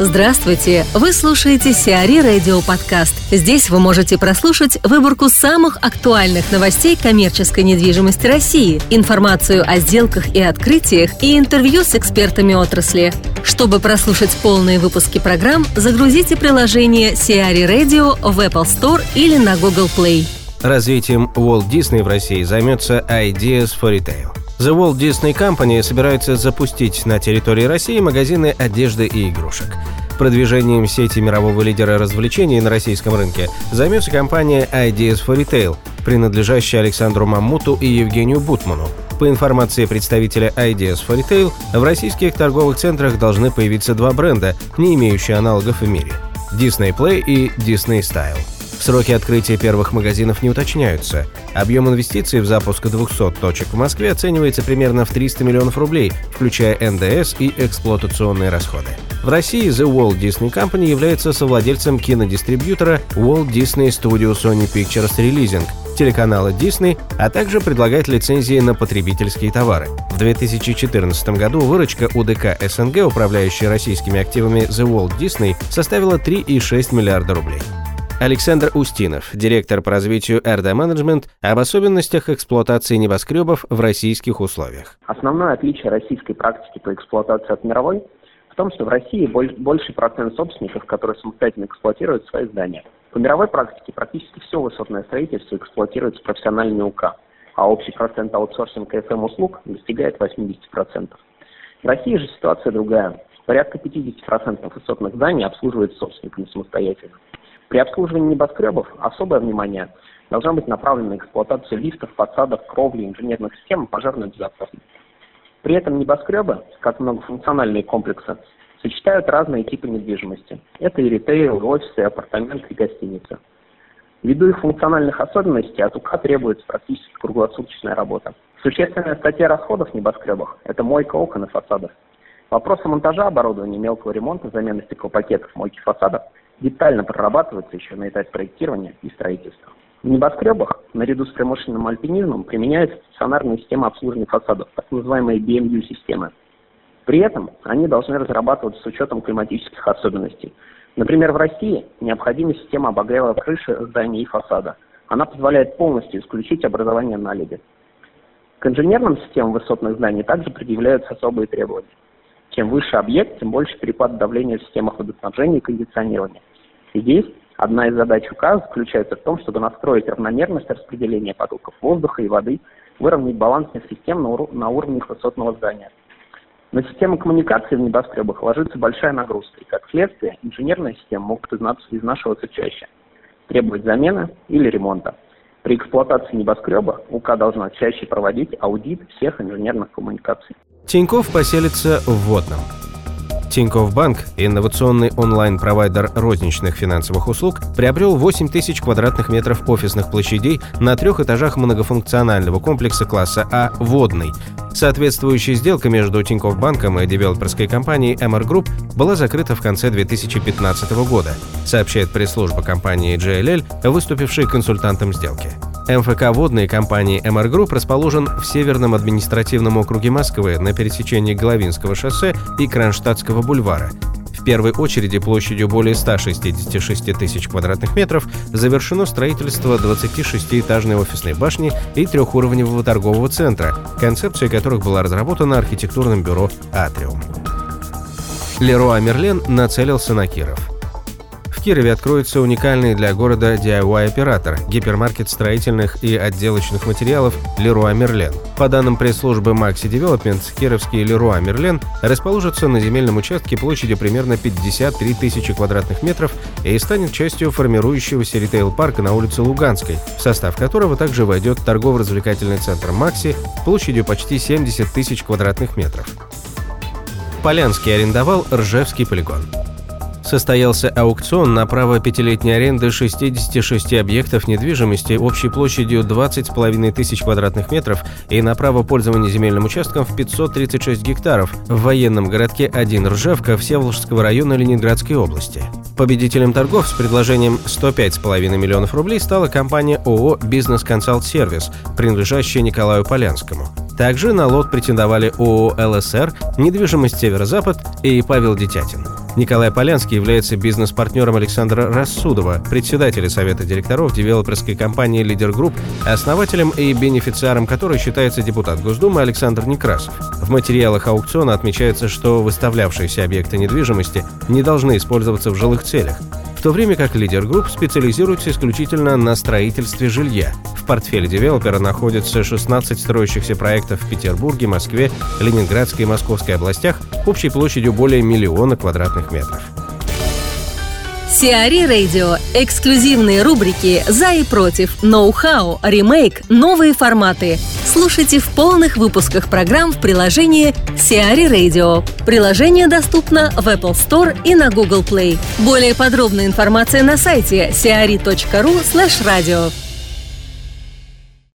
Здравствуйте! Вы слушаете Сиари Радио Подкаст. Здесь вы можете прослушать выборку самых актуальных новостей коммерческой недвижимости России, информацию о сделках и открытиях и интервью с экспертами отрасли. Чтобы прослушать полные выпуски программ, загрузите приложение Сиари Radio в Apple Store или на Google Play. Развитием Walt Disney в России займется Ideas for Retail. The Walt Disney Company собирается запустить на территории России магазины одежды и игрушек. Продвижением сети мирового лидера развлечений на российском рынке займется компания Ideas for Retail, принадлежащая Александру Маммуту и Евгению Бутману. По информации представителя Ideas for Retail, в российских торговых центрах должны появиться два бренда, не имеющие аналогов в мире – Disney Play и Disney Style. Сроки открытия первых магазинов не уточняются. Объем инвестиций в запуск 200 точек в Москве оценивается примерно в 300 миллионов рублей, включая НДС и эксплуатационные расходы. В России The Walt Disney Company является совладельцем кинодистрибьютора Walt Disney Studio Sony Pictures Releasing, телеканала Disney, а также предлагает лицензии на потребительские товары. В 2014 году выручка УДК СНГ, управляющей российскими активами The Walt Disney, составила 3,6 миллиарда рублей. Александр Устинов, директор по развитию RD Management, об особенностях эксплуатации небоскребов в российских условиях. Основное отличие российской практики по эксплуатации от мировой в том, что в России больший процент собственников, которые самостоятельно эксплуатируют свои здания. По мировой практике практически все высотное строительство эксплуатируется профессиональными УК, а общий процент аутсорсинга ФМ-услуг достигает 80%. В России же ситуация другая. Порядка 50% высотных зданий обслуживается собственниками самостоятельно. При обслуживании небоскребов особое внимание должно быть направлено на эксплуатацию лифтов, фасадов, кровли, инженерных систем и пожарной безопасности. При этом небоскребы, как многофункциональные комплексы, сочетают разные типы недвижимости. Это и ритейл, и офисы, и апартаменты, и гостиницы. Ввиду их функциональных особенностей от УК требуется практически круглосуточная работа. Существенная статья расходов в небоскребах – это мойка окон и фасадов. Вопросы монтажа оборудования, мелкого ремонта, замены стеклопакетов, мойки фасадов – детально прорабатывается еще на этапе проектирования и строительства. В небоскребах, наряду с промышленным альпинизмом, применяются стационарные системы обслуживания фасадов, так называемые BMU-системы. При этом они должны разрабатываться с учетом климатических особенностей. Например, в России необходима система обогрева крыши здания и фасада. Она позволяет полностью исключить образование наледи. К инженерным системам высотных зданий также предъявляются особые требования. Чем выше объект, тем больше перепад давления в системах водоснабжения и кондиционирования. И здесь одна из задач УК заключается в том, чтобы настроить равномерность распределения потоков воздуха и воды, выровнять балансных систем на, ур- на уровне высотного здания. На систему коммуникации в небоскребах ложится большая нагрузка, и как следствие инженерные системы могут изнашиваться чаще, требовать замены или ремонта. При эксплуатации небоскреба УК должна чаще проводить аудит всех инженерных коммуникаций. Тиньков поселится в Водном. Тинькофф Банк, инновационный онлайн-провайдер розничных финансовых услуг, приобрел 8 тысяч квадратных метров офисных площадей на трех этажах многофункционального комплекса класса А «Водный». Соответствующая сделка между Тинькофф Банком и девелоперской компанией MR Group была закрыта в конце 2015 года, сообщает пресс-служба компании JLL, выступившей консультантом сделки. МФК водной компании MR Group расположен в Северном административном округе Москвы на пересечении Головинского шоссе и Кронштадтского бульвара. В первой очереди площадью более 166 тысяч квадратных метров завершено строительство 26-этажной офисной башни и трехуровневого торгового центра, концепция которых была разработана архитектурным бюро «Атриум». Леруа Мерлен нацелился на Киров – Кирове откроется уникальный для города DIY-оператор – гипермаркет строительных и отделочных материалов Leroy Merlin. По данным пресс-службы Maxi Development, кировский Leroy Merlin расположится на земельном участке площадью примерно 53 тысячи квадратных метров и станет частью формирующегося ритейл-парка на улице Луганской, в состав которого также войдет торгово-развлекательный центр Maxi площадью почти 70 тысяч квадратных метров. Полянский арендовал Ржевский полигон состоялся аукцион на право пятилетней аренды 66 объектов недвижимости общей площадью 20,5 тысяч квадратных метров и на право пользования земельным участком в 536 гектаров в военном городке 1 Ржевка Всеволожского района Ленинградской области. Победителем торгов с предложением 105,5 миллионов рублей стала компания ООО «Бизнес Консалт Сервис», принадлежащая Николаю Полянскому. Также на лот претендовали ООО «ЛСР», «Недвижимость Северо-Запад» и Павел Детятин. Николай Полянский является бизнес-партнером Александра Рассудова, председателя Совета директоров девелоперской компании «Лидер Групп», основателем и бенефициаром которой считается депутат Госдумы Александр Некрасов. В материалах аукциона отмечается, что выставлявшиеся объекты недвижимости не должны использоваться в жилых целях то время как лидер групп специализируется исключительно на строительстве жилья. В портфеле девелопера находится 16 строящихся проектов в Петербурге, Москве, Ленинградской и Московской областях общей площадью более миллиона квадратных метров. Сиари Радио. Эксклюзивные рубрики «За и против», «Ноу-хау», «Ремейк», «Новые форматы». Слушайте в полных выпусках программ в приложении Сиари Radio. Приложение доступно в Apple Store и на Google Play. Более подробная информация на сайте siari.ru slash radio.